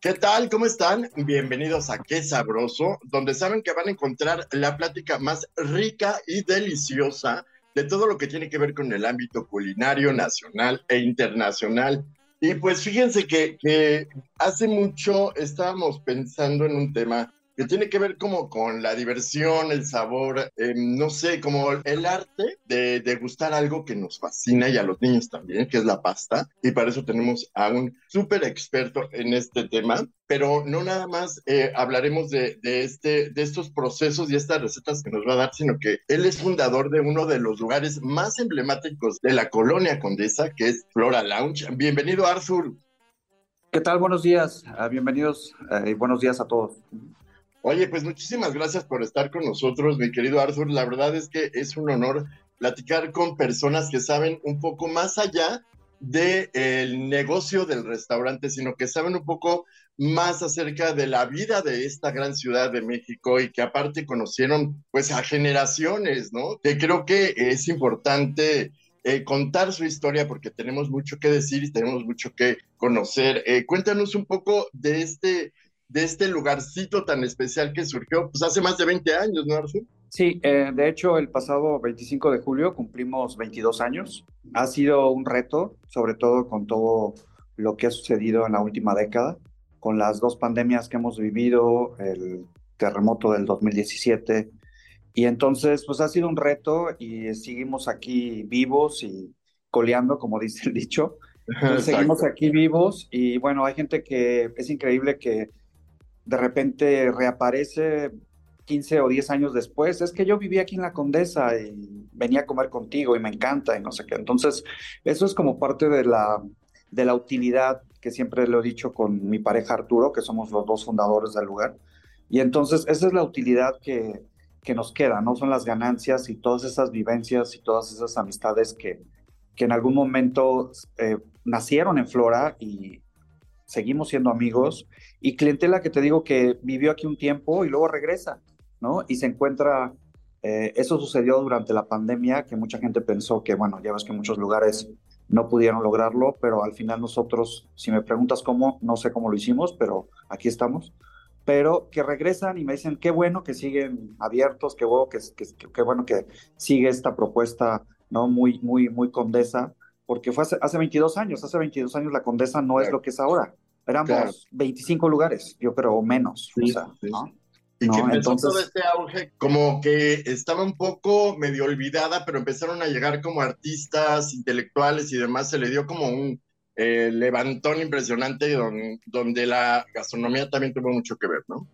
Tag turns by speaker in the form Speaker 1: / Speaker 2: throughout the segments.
Speaker 1: ¿Qué tal? ¿Cómo están? Bienvenidos a Qué Sabroso, donde saben que van a encontrar la plática más rica y deliciosa de todo lo que tiene que ver con el ámbito culinario nacional e internacional. Y pues fíjense que, hace mucho estábamos pensando en un tema que tiene que ver como con la diversión, el sabor, eh, no sé, como el arte de degustar algo que nos fascina y a los niños también, que es la pasta. Y para eso tenemos a un súper experto en este tema. Pero no nada más eh, hablaremos de, de, este, de estos procesos y estas recetas que nos va a dar, sino que él es fundador de uno de los lugares más emblemáticos de la colonia condesa, que es Flora Lounge. Bienvenido, Arthur.
Speaker 2: ¿Qué tal? Buenos días. Uh, bienvenidos uh, y buenos días a todos.
Speaker 1: Oye, pues muchísimas gracias por estar con nosotros, mi querido Arthur. La verdad es que es un honor platicar con personas que saben un poco más allá del de negocio del restaurante, sino que saben un poco más acerca de la vida de esta gran ciudad de México y que aparte conocieron pues a generaciones, ¿no? Que creo que es importante eh, contar su historia porque tenemos mucho que decir y tenemos mucho que conocer. Eh, cuéntanos un poco de este de este lugarcito tan especial que surgió pues hace más de 20 años, ¿no, Arthur?
Speaker 2: Sí, eh, de hecho el pasado 25 de julio cumplimos 22 años. Ha sido un reto, sobre todo con todo lo que ha sucedido en la última década, con las dos pandemias que hemos vivido, el terremoto del 2017. Y entonces, pues ha sido un reto y seguimos aquí vivos y coleando, como dice el dicho. Entonces, seguimos aquí vivos y bueno, hay gente que es increíble que de repente reaparece 15 o 10 años después, es que yo vivía aquí en la Condesa y venía a comer contigo y me encanta y no sé qué. Entonces, eso es como parte de la, de la utilidad que siempre lo he dicho con mi pareja Arturo, que somos los dos fundadores del lugar. Y entonces, esa es la utilidad que, que nos queda, ¿no? Son las ganancias y todas esas vivencias y todas esas amistades que, que en algún momento eh, nacieron en Flora y, seguimos siendo amigos, y clientela que te digo que vivió aquí un tiempo y luego regresa, ¿no? Y se encuentra, eh, eso sucedió durante la pandemia, que mucha gente pensó que, bueno, ya ves que muchos lugares no pudieron lograrlo, pero al final nosotros, si me preguntas cómo, no sé cómo lo hicimos, pero aquí estamos, pero que regresan y me dicen, qué bueno que siguen abiertos, qué bueno que, que, que bueno que sigue esta propuesta, ¿no? Muy, muy, muy condesa, porque fue hace, hace 22 años, hace 22 años la Condesa no es lo que es ahora. Éramos claro. 25 lugares, yo creo, o menos.
Speaker 1: Sí,
Speaker 2: o sea,
Speaker 1: sí.
Speaker 2: ¿no?
Speaker 1: Y
Speaker 2: No,
Speaker 1: que empezó
Speaker 2: entonces-
Speaker 1: todo este auge, como que estaba un poco medio olvidada, pero empezaron a llegar como artistas, intelectuales y demás, se le dio como un eh, levantón impresionante donde, donde la gastronomía también tuvo mucho que ver, ¿no?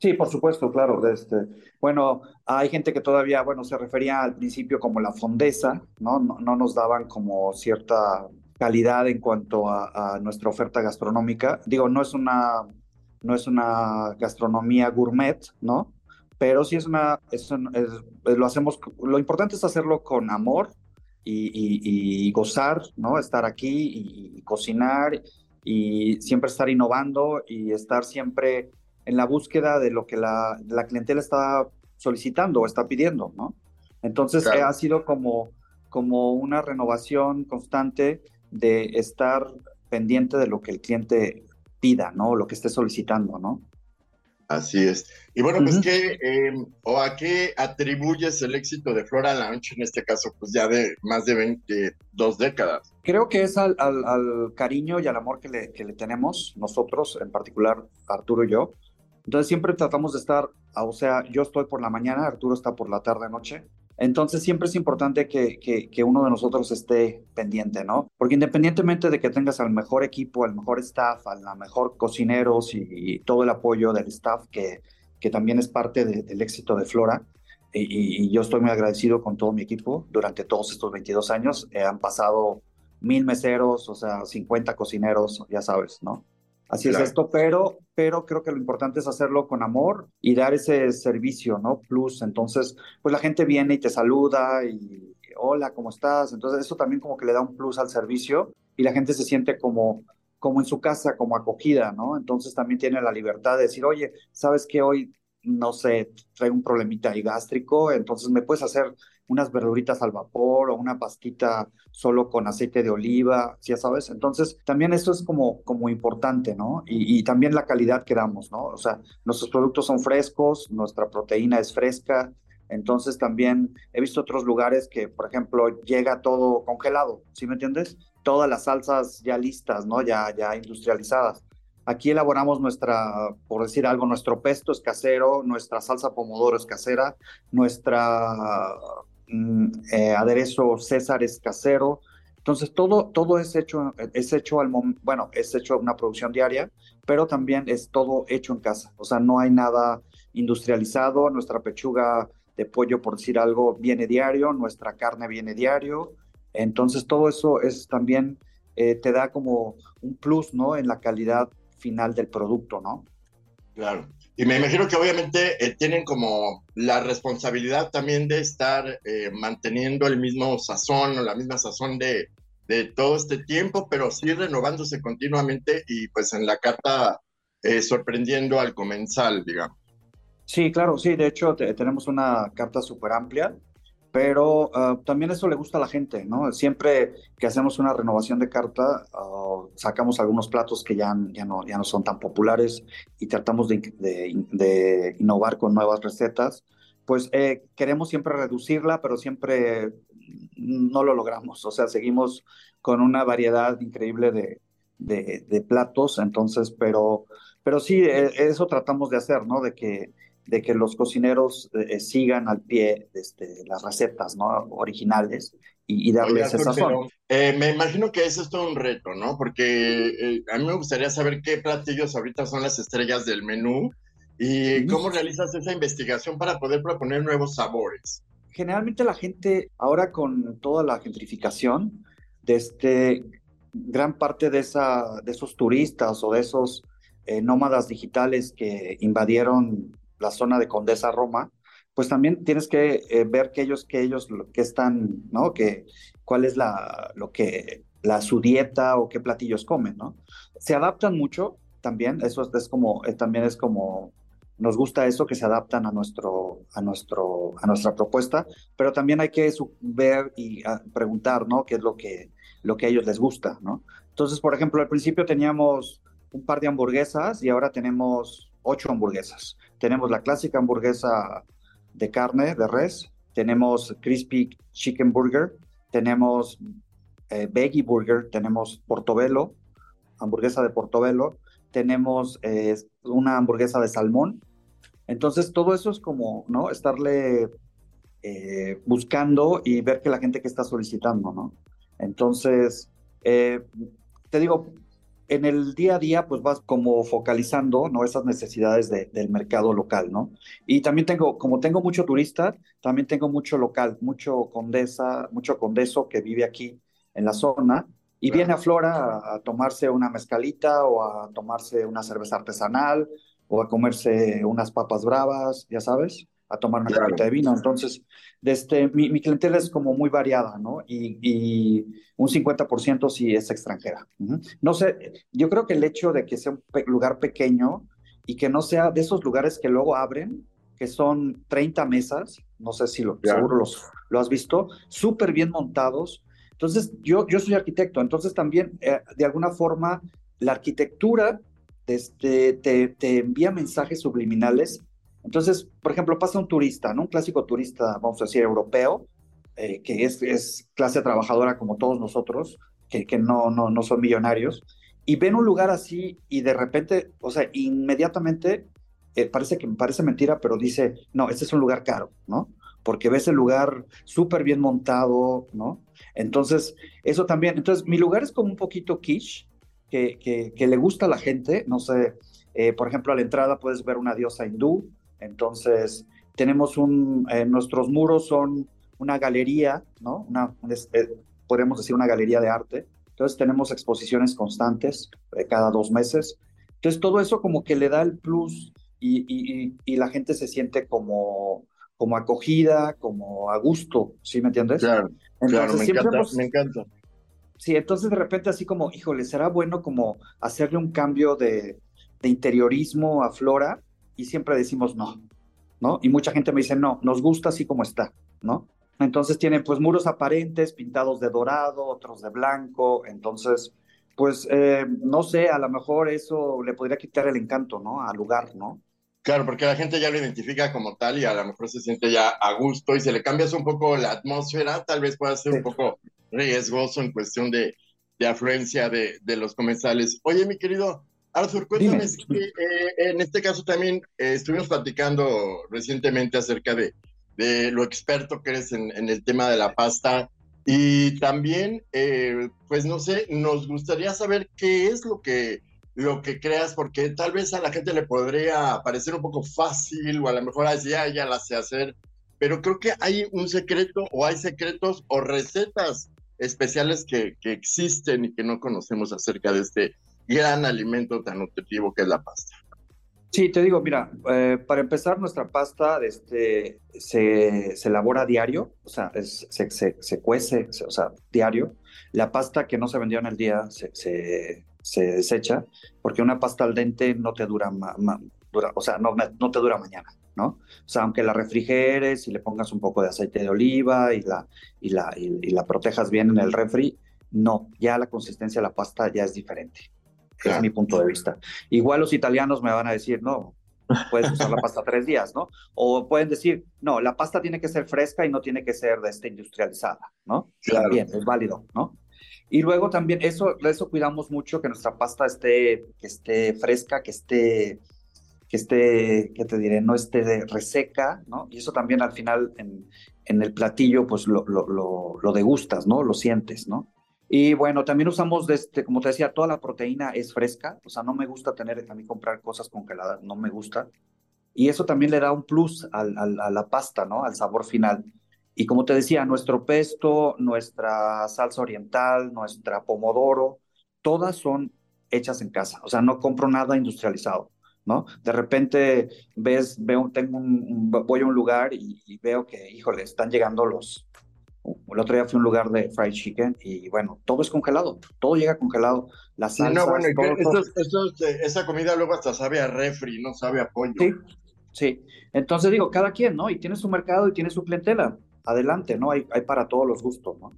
Speaker 2: Sí, por supuesto, claro. de Este, bueno, hay gente que todavía, bueno, se refería al principio como la fondesa, ¿no? No, no nos daban como cierta calidad en cuanto a, a nuestra oferta gastronómica. Digo, no es una, no es una gastronomía gourmet, ¿no? Pero sí es una, es lo hacemos, lo importante es hacerlo con amor y, y- y gozar, ¿no? Estar aquí y, y cocinar y siempre estar innovando y estar siempre en la búsqueda de lo que la, la clientela está solicitando o está pidiendo, ¿no? Entonces
Speaker 1: Claro.
Speaker 2: ha sido como, como una renovación constante de estar pendiente de lo que el cliente pida, ¿no? Lo que esté solicitando, ¿no?
Speaker 1: Así es. Y bueno, pues. ¿qué, eh, o a qué atribuyes el éxito de Flora Lounge, en este caso, pues ya de más de 22 décadas?
Speaker 2: Creo que es al, al- al cariño y al amor que le, que le tenemos nosotros, en particular Arturo y yo. Entonces siempre tratamos de estar, o sea, yo estoy por la mañana, Arturo está por la tarde noche. Entonces siempre es importante que, que, que uno de nosotros esté pendiente, ¿no? Porque independientemente de que tengas al mejor equipo, al mejor staff, a la mejor cocineros y, y todo el apoyo del staff, que, que también es parte de- del éxito de Flora, y yo estoy muy agradecido con todo mi equipo durante todos estos 22 años. Eh, han pasado mil meseros, o sea, 50 cocineros, ya sabes, ¿no? Así es esto, pero, pero creo que lo importante es hacerlo con amor y dar ese servicio, ¿no? Plus, entonces, pues la gente viene y te saluda y hola, ¿cómo estás? Entonces eso también como que le da un plus al servicio y la gente se siente como, como en su casa, como acogida, ¿no? Entonces también tiene la libertad de decir, oye, ¿sabes que hoy, no sé, traigo un problemita ahí gástrico? Entonces me puedes hacer unas verduritas al vapor o una pastita solo con aceite de oliva, ya sabes. Entonces, también eso es como, como importante, ¿no? Y, y, también la calidad que damos, ¿no? O sea, nuestros productos son frescos, nuestra proteína es fresca. Entonces, también he visto otros lugares que, por ejemplo, llega todo congelado, ¿sí me entiendes? Todas las salsas ya listas, ¿no? Ya, ya industrializadas. Aquí elaboramos nuestra, por decir algo, nuestro pesto es casero, nuestra salsa pomodoro es casera, nuestra eh, aderezo César es casero. Entonces, todo, todo es hecho, es hecho al bueno, es hecho una producción diaria, pero también es todo hecho en casa. O sea, no hay nada industrializado. Nuestra pechuga de pollo, por decir algo, viene diario, nuestra carne viene diario. Entonces, todo eso es también, eh, te da como un plus, ¿no? En la calidad final del producto, ¿no?
Speaker 1: Claro. Y me imagino que obviamente eh, tienen como la responsabilidad también de estar eh, manteniendo el mismo sazón o la misma sazón de, de, todo este tiempo, pero sí renovándose continuamente y pues en la carta eh, sorprendiendo al comensal, digamos.
Speaker 2: Sí, claro, sí, de hecho tenemos una carta súper amplia pero ah, también eso le gusta a la gente, ¿no? Siempre que hacemos una renovación de carta, ah, sacamos algunos platos que ya, no, ya no son tan populares y tratamos de, innovar con nuevas recetas. Pues eh, queremos siempre reducirla, pero siempre no lo logramos. O sea, seguimos con una variedad increíble de, de platos, entonces, pero, pero sí, e, eso tratamos de hacer, ¿no? De que de que los cocineros eh, sigan al pie este, las recetas ¿no? originales y, darles esa sazón.
Speaker 1: Eh, me imagino que ese es todo un reto, ¿no? Porque eh, a mí me gustaría saber qué platillos ahorita son las estrellas del menú y cómo realizas esa investigación para poder proponer nuevos sabores.
Speaker 2: Generalmente la gente, ahora con toda la gentrificación, desde este, gran parte de, esa, de esos turistas o de esos nómadas digitales que invadieron la zona de Condesa Roma, pues también tienes que eh, ver que ellos, que ellos, que están, ¿no? Que cuál es la, lo que, la, su dieta o qué platillos comen, ¿no? Se adaptan mucho también, eso es, como, eh, también es como, nos gusta eso, que se adaptan a nuestro, a nuestro, a nuestra propuesta, pero también hay que ver y ah, preguntar, ¿no? Qué es lo que, lo que a ellos les gusta, ¿no? Entonces, por ejemplo, al principio teníamos un par de hamburguesas y ahora tenemos ocho hamburguesas. Tenemos la clásica hamburguesa de carne, de res, tenemos crispy chicken burger, tenemos eh, veggie burger, tenemos portobello, hamburguesa de portobello, tenemos eh, una hamburguesa de salmón. Entonces, todo eso es como, ¿no? Estarle eh, buscando y ver que la gente que está solicitando, ¿no? Entonces, te digo, en el día a día, pues vas como focalizando, ¿no? Esas necesidades del mercado local, ¿no? Y también tengo, como tengo mucho turista, también tengo mucho local, mucho condesa, mucho condeso que vive aquí en la zona y viene a Flora a, tomarse una mezcalita o a tomarse una cerveza artesanal o a comerse unas papas bravas, ya sabes a tomar una copita de vino. Entonces, este, mi, mi, clientela es como muy variada, ¿no? Y, y un 50% sí es extranjera. No sé, yo creo que el hecho de que sea un lugar pequeño y que no sea de esos lugares que luego abren, que son 30 mesas, no sé si lo, seguro los, lo has visto, súper bien montados. Entonces, yo, yo soy arquitecto, entonces también, eh, de alguna forma, la arquitectura este, te, te envía mensajes subliminales entonces, por ejemplo, pasa un turista, ¿no? Un clásico turista, vamos a decir, europeo, eh, que es, clase trabajadora como todos nosotros, que, no, son millonarios, y ven un lugar así y de repente, o sea, inmediatamente, eh, parece que parece mentira, pero dice, no, este es un lugar caro, ¿no? Porque ves el lugar súper bien montado, ¿no? Entonces, eso también, entonces, mi lugar es como un poquito quiche, que le gusta a la gente, no sé, eh, por ejemplo, a la entrada puedes ver una diosa hindú, entonces, tenemos un, eh, nuestros muros son una galería, ¿no? Una, eh, podemos decir, una galería de arte. Entonces tenemos exposiciones constantes eh, cada dos meses. Entonces todo eso como que le da el plus y, y, y, la gente se siente como, como acogida, como a gusto, ¿sí me entiendes?
Speaker 1: Claro, claro me, encanta, me encanta.
Speaker 2: Sí, entonces de repente así como, híjole, será bueno como hacerle un cambio de, de interiorismo a Flora y siempre decimos no, ¿no? Y mucha gente me dice, no, nos gusta así como está, ¿no? Entonces tienen pues muros aparentes, pintados de dorado, otros de blanco, entonces pues eh, no sé, a lo mejor eso le podría quitar el encanto, ¿no? Al lugar, ¿no?
Speaker 1: Claro, porque la gente ya lo identifica como tal y a lo mejor se siente ya a gusto y se le cambias un poco la atmósfera, tal vez pueda ser un poco riesgoso en cuestión de, de afluencia de, de, los comensales. Oye, mi querido Arthur, cuéntame, que, eh, en este caso también eh, estuvimos platicando recientemente acerca de, de lo experto que eres en, en, el tema de la pasta y también, eh, pues no sé, nos gustaría saber qué es lo que, lo que creas, porque tal vez a la gente le podría parecer un poco fácil o a lo mejor así, ya, ya la sé hacer, pero creo que hay un secreto o hay secretos o recetas especiales que, que existen y que no conocemos acerca de este gran alimento tan nutritivo que es la pasta.
Speaker 2: Sí, te digo, mira, eh, para empezar, nuestra pasta este, se, se elabora diario, o sea, es, se, se, se, cuece, o sea, diario. La pasta que no se vendió en el día se, se desecha, porque una pasta al dente no te dura, ma, ma, dura o sea, no, no te dura mañana, ¿no? O sea, aunque la refrigeres y le pongas un poco de aceite de oliva y la, y la, y, y la protejas bien en el refri, no, ya la consistencia de la pasta ya es diferente. Claro. Es mi punto de vista. Igual los italianos me van a decir, no, puedes usar la pasta tres días, ¿no? O pueden decir, no, la pasta tiene que ser fresca y no tiene que ser de este, industrializada, ¿no?
Speaker 1: Claro.
Speaker 2: También es válido, ¿no? Y luego también eso, eso cuidamos mucho que nuestra pasta esté, que esté fresca, que esté, que esté, ¿qué te diré? No esté de reseca, ¿no? Y eso también al final en, en el platillo, pues lo, lo, lo, lo degustas, ¿no? Lo sientes, ¿no? Y bueno, también usamos, este, como te decía, toda la proteína es fresca, o sea, no me gusta tener a mí comprar cosas congeladas, no me gusta. Y eso también le da un plus al, a la pasta, ¿no? Al sabor final. Y como te decía, nuestro pesto, nuestra salsa oriental, nuestra pomodoro, todas son hechas en casa, o sea, no compro nada industrializado, ¿no? De repente ves, veo, tengo voy a un lugar y, y veo que, híjole, están llegando los, el otro día fui a un lugar de fried chicken y bueno, todo es congelado, todo llega congelado. Las salsas,
Speaker 1: no, bueno,
Speaker 2: todo,
Speaker 1: estos, estos, esa comida luego hasta sabe a refri, no sabe a pollo.
Speaker 2: Sí, sí. Entonces digo, cada quien, ¿no? Y tiene su mercado y tiene su clientela. Adelante, ¿no? Hay, hay para todos los gustos, ¿no?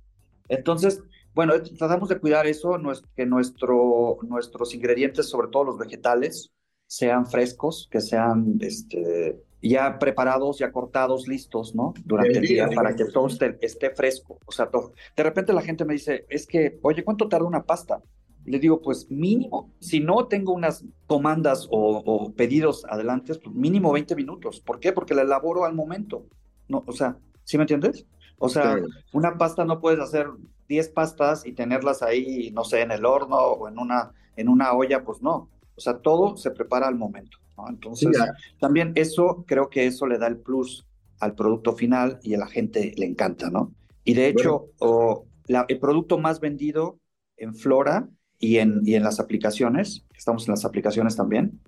Speaker 2: Entonces, bueno, tratamos de cuidar eso, que nuestro, nuestros ingredientes, sobre todo los vegetales, sean frescos, que sean este, ya preparados, ya cortados, listos, ¿no? Durante el día para que todo esté, esté fresco. O sea, todo. de repente la gente me dice, es que, oye, ¿cuánto tarda una pasta? Le digo, pues mínimo, si no tengo unas comandas o, o, pedidos adelante, pues mínimo 20 minutos. ¿Por qué? Porque la elaboro al momento. No, o sea, ¿sí me entiendes? O sea, claro. una pasta no puedes hacer 10 pastas y tenerlas ahí, no sé, en el horno o en una, en una olla, pues no. O sea, todo se prepara al momento. ¿no? Entonces, sí, también eso, creo que eso le da el plus al producto final y a la gente le encanta, ¿no? Y de hecho, bueno. o, la, el producto más vendido en Flora y en, y en las aplicaciones, estamos en las aplicaciones también,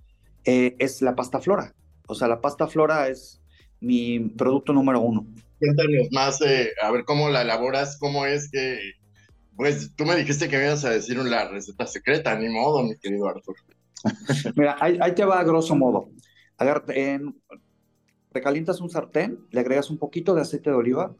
Speaker 2: eh, es la pasta Flora. O sea, la pasta Flora es mi producto número uno.
Speaker 1: Cuéntanos más, eh, a ver cómo la elaboras, cómo es que, pues tú me dijiste que me ibas a decir la receta secreta, ni modo, mi querido Arthur.
Speaker 2: Mira, ahí, te va a grosso modo. Recalientas un sartén, le agregas un poquito de aceite de oliva,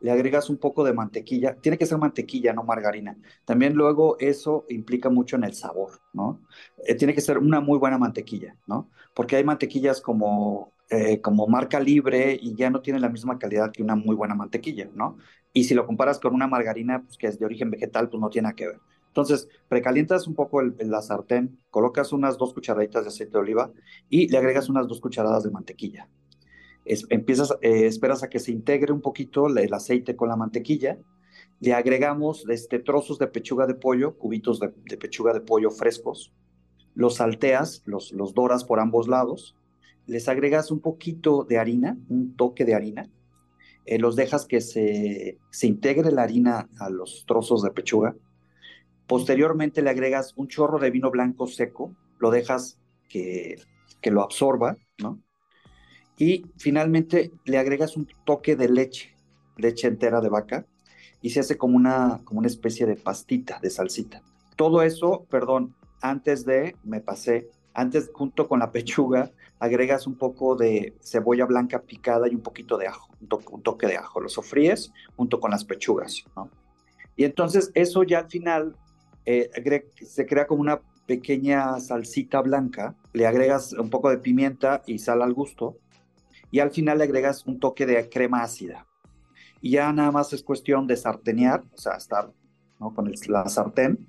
Speaker 2: le agregas un poco de mantequilla. Tiene que ser mantequilla, no margarina. También luego eso implica mucho en el sabor, ¿no? Eh, tiene que ser una muy buena mantequilla, ¿no? Porque hay mantequillas como, eh, como marca libre y ya no tiene la misma calidad que una muy buena mantequilla, ¿no? Y si lo comparas con una margarina, pues, que es de origen vegetal, pues no tiene nada que ver. Entonces, precalientas un poco el, la sartén, colocas unas dos cucharaditas de aceite de oliva y le agregas unas dos cucharadas de mantequilla. Empiezas, eh, esperas a que se integre un poquito el, aceite con la mantequilla. Le agregamos este, trozos de pechuga de pollo, cubitos de, pechuga de pollo frescos. Los salteas, los, doras por ambos lados. Les agregas un poquito de harina, un toque de harina. eh, los dejas que se integre la harina a los trozos de pechuga. Posteriormente le agregas un chorro de vino blanco seco, lo dejas que, que lo absorba, ¿no? Y finalmente le agregas un toque de leche, leche entera de vaca, y se hace como una, como una especie de pastita, de salsita. Todo eso, perdón, antes de, me pasé, antes junto con la pechuga, agregas un poco de cebolla blanca picada y un poquito de ajo, un, toque de ajo. Lo sofríes junto con las pechugas, ¿no? Y entonces eso ya al final eh, se crea como una pequeña salsita blanca, le agregas un poco de pimienta y sal al gusto, y al final le agregas un toque de crema ácida. Y ya nada más es cuestión de sartenear, o sea, estar con la sartén,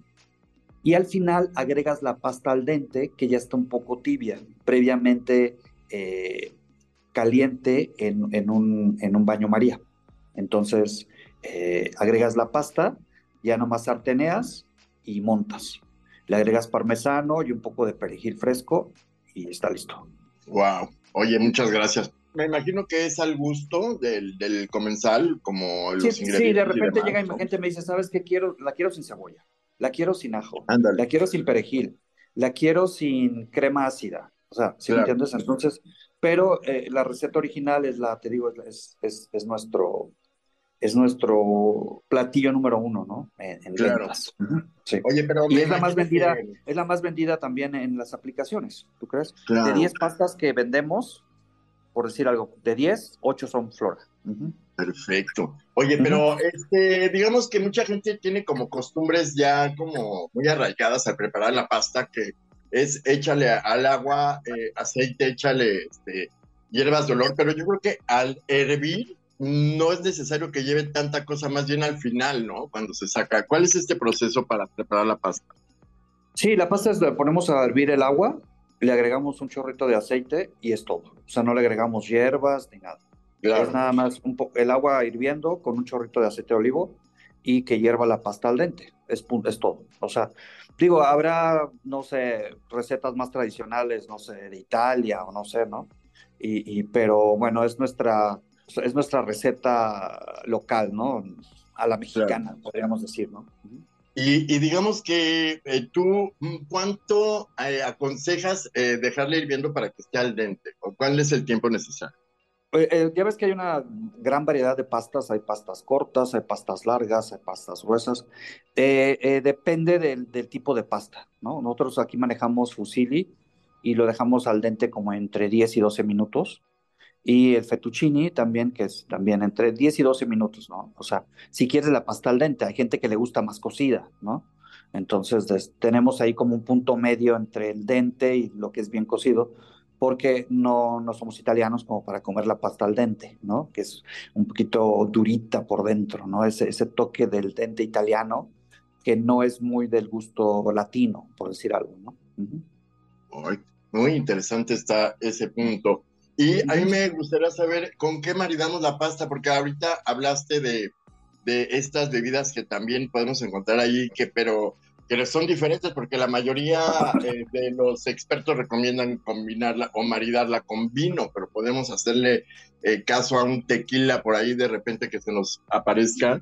Speaker 2: y al final agregas la pasta al dente, que ya está un poco tibia, previamente eh, caliente en, un, en, un, baño María. Entonces, eh, agregas la pasta, ya nomás sarteneas y montas. Le agregas parmesano y un poco de perejil fresco y está listo.
Speaker 1: Wow. Oye, muchas gracias. Me imagino que es al gusto del, del comensal, como los
Speaker 2: ingredientes. Sí, de repente llega y gente me dice, ¿sabes qué quiero? La quiero sin cebolla la quiero sin ajo, la quiero sin perejil, la quiero sin crema ácida. O sea, si me entiendes? Entonces, pero eh, la receta original es la, te digo, es, es, es, nuestro es nuestro platillo número uno, ¿no? En,
Speaker 1: claro.
Speaker 2: sí. Oye, pero y es la más vendida, es la más vendida también en las aplicaciones, ¿tú crees? De 10 pastas que vendemos, por decir algo, de 10, 8 son flora.
Speaker 1: Perfecto. Oye, pero este, digamos que mucha gente tiene como costumbres ya como muy arraigadas al preparar la pasta, que es échale al agua, eh, aceite, échale este, hierbas de olor, pero yo creo que al hervir no es necesario que lleve tanta cosa, más bien al final, ¿no? Cuando se saca. ¿Cuál es este proceso para preparar la pasta?
Speaker 2: Sí, la pasta es, ponemos a hervir el agua, le agregamos un chorrito de aceite y es todo. O sea, no le agregamos hierbas ni nada. Es nada más un el agua hirviendo con un chorrito de aceite de olivo y que hierva la pasta al dente. Es, es todo. O sea, digo, habrá, no sé, recetas más tradicionales, no sé, de Italia o no sé, ¿no? Y, pero bueno, es nuestra, es nuestra receta local, ¿no? A la mexicana, podríamos decir, ¿no?
Speaker 1: Y, digamos que eh, tú, ¿cuánto eh, aconsejas eh, dejarle hirviendo para que esté al dente? ¿O cuál es el tiempo necesario?
Speaker 2: Eh, ya ves que hay una gran variedad de pastas, hay pastas cortas, hay pastas largas, hay pastas gruesas. Eh, depende del, tipo de pasta, ¿no? Nosotros aquí manejamos fusilli y lo dejamos al dente como entre 10 y 12 minutos. Y el fettuccini también, que es también entre 10 y 12 minutos, ¿no? O sea, si quieres la pasta al dente, hay gente que le gusta más cocida, ¿no? Entonces, tenemos ahí como un punto medio entre el dente y lo que es bien cocido porque no, no somos italianos como para comer la pasta al dente, ¿no? Que es un poquito durita por dentro, ¿no? Ese, ese toque del dente italiano que no es muy del gusto latino, por decir algo, ¿no?
Speaker 1: muy interesante está ese punto. Y a mí me gustaría saber con qué maridamos la pasta, porque ahorita hablaste de, de estas bebidas que también podemos encontrar ahí, que pero que son diferentes porque la mayoría eh, de los expertos recomiendan combinarla o maridarla con vino, pero podemos hacerle eh, caso a un tequila por ahí de repente que se nos aparezca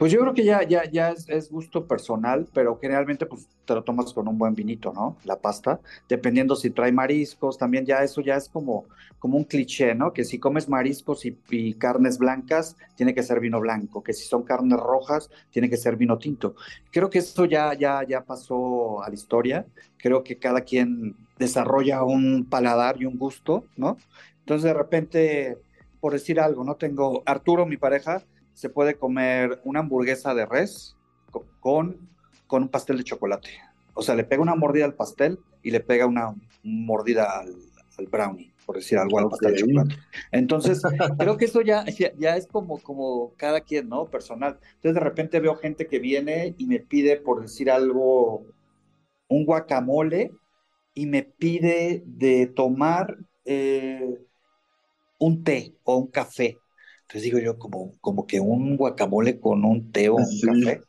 Speaker 2: pues yo creo que ya, ya, ya es, gusto personal, pero generalmente pues te lo tomas con un buen vinito, ¿no? La pasta, dependiendo si trae mariscos, también ya eso ya es como, como un cliché, ¿no? Que si comes mariscos y, carnes blancas, tiene que ser vino blanco, que si son carnes rojas, tiene que ser vino tinto. Creo que eso ya, ya, ya pasó a la historia, creo que cada quien desarrolla un paladar y un gusto, ¿no? Entonces de repente, por decir algo, ¿no? Tengo Arturo, mi pareja, se puede comer una hamburguesa de res con, con un pastel de chocolate. O sea, le pega una mordida al pastel y le pega una mordida al, brownie, por decir algo, al pastel de chocolate. Entonces, creo que eso ya, ya, es como, como cada quien, ¿no? Personal. Entonces, de repente veo gente que viene y me pide, por decir algo, un guacamole y me pide de tomar eh, un té o un café. Entonces digo yo, como, como que un guacamole con un té o un café.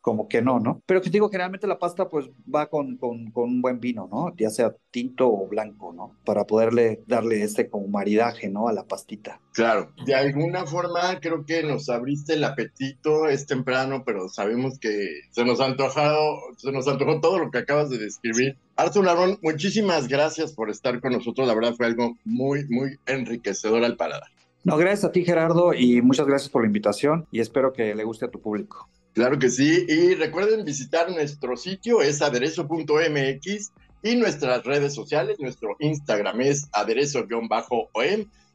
Speaker 2: como que no, ¿no? Pero que digo, generalmente la pasta pues va con, con, con, un buen vino, ¿no? Ya sea tinto o blanco, ¿no? Para poderle darle este como maridaje, ¿no? A la pastita.
Speaker 1: Claro, de alguna forma creo que nos abriste el apetito, es temprano, pero sabemos que se nos ha antojado, se nos antojó todo lo que acabas de describir. Arthur Larón, muchísimas gracias por estar con nosotros, la verdad fue algo muy, muy enriquecedor al paladar.
Speaker 2: No, gracias a ti Gerardo y muchas gracias por la invitación y espero que le guste a tu público.
Speaker 1: Claro que sí. Y recuerden visitar nuestro sitio, es aderezo.mx y nuestras redes sociales. Nuestro Instagram es aderezo-om.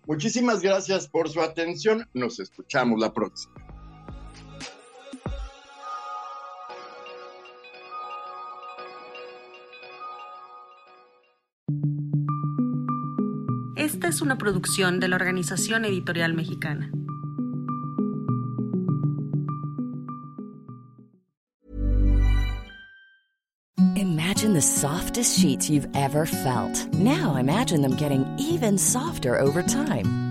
Speaker 1: Muchísimas gracias por su atención. Nos escuchamos la próxima.
Speaker 3: Esta es una producción de la Organización Editorial Mexicana.
Speaker 4: Imagine the softest sheets you've ever felt. Now imagine them getting even softer over time.